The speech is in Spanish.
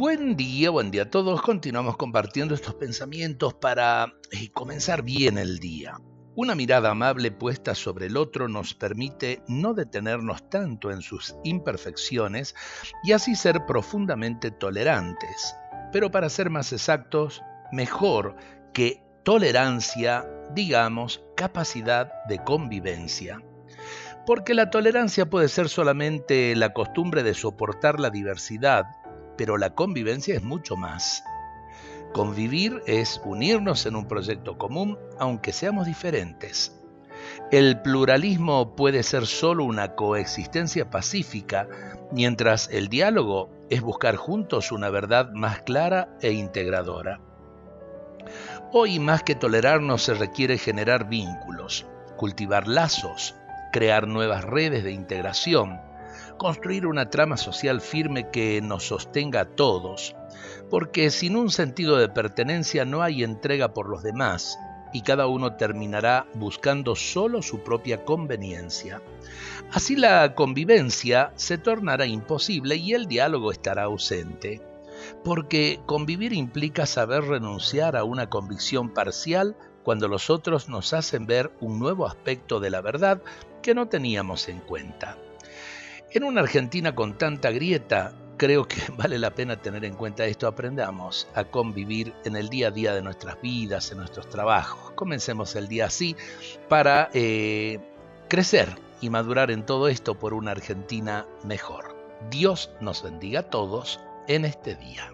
Buen día, buen día a todos. Continuamos compartiendo estos pensamientos para eh, comenzar bien el día. Una mirada amable puesta sobre el otro nos permite no detenernos tanto en sus imperfecciones y así ser profundamente tolerantes. Pero para ser más exactos, mejor que tolerancia, digamos, capacidad de convivencia. Porque la tolerancia puede ser solamente la costumbre de soportar la diversidad, pero la convivencia es mucho más. Convivir es unirnos en un proyecto común, aunque seamos diferentes. El pluralismo puede ser solo una coexistencia pacífica, mientras el diálogo es buscar juntos una verdad más clara e integradora. Hoy más que tolerarnos se requiere generar vínculos, cultivar lazos, crear nuevas redes de integración, construir una trama social firme que nos sostenga a todos, porque sin un sentido de pertenencia no hay entrega por los demás y cada uno terminará buscando solo su propia conveniencia. Así la convivencia se tornará imposible y el diálogo estará ausente, porque convivir implica saber renunciar a una convicción parcial cuando los otros nos hacen ver un nuevo aspecto de la verdad que no teníamos en cuenta. En una Argentina con tanta grieta, creo que vale la pena tener en cuenta esto. Aprendamos a convivir en el día a día de nuestras vidas, en nuestros trabajos. Comencemos el día así para eh, crecer y madurar en todo esto por una Argentina mejor. Dios nos bendiga a todos en este día.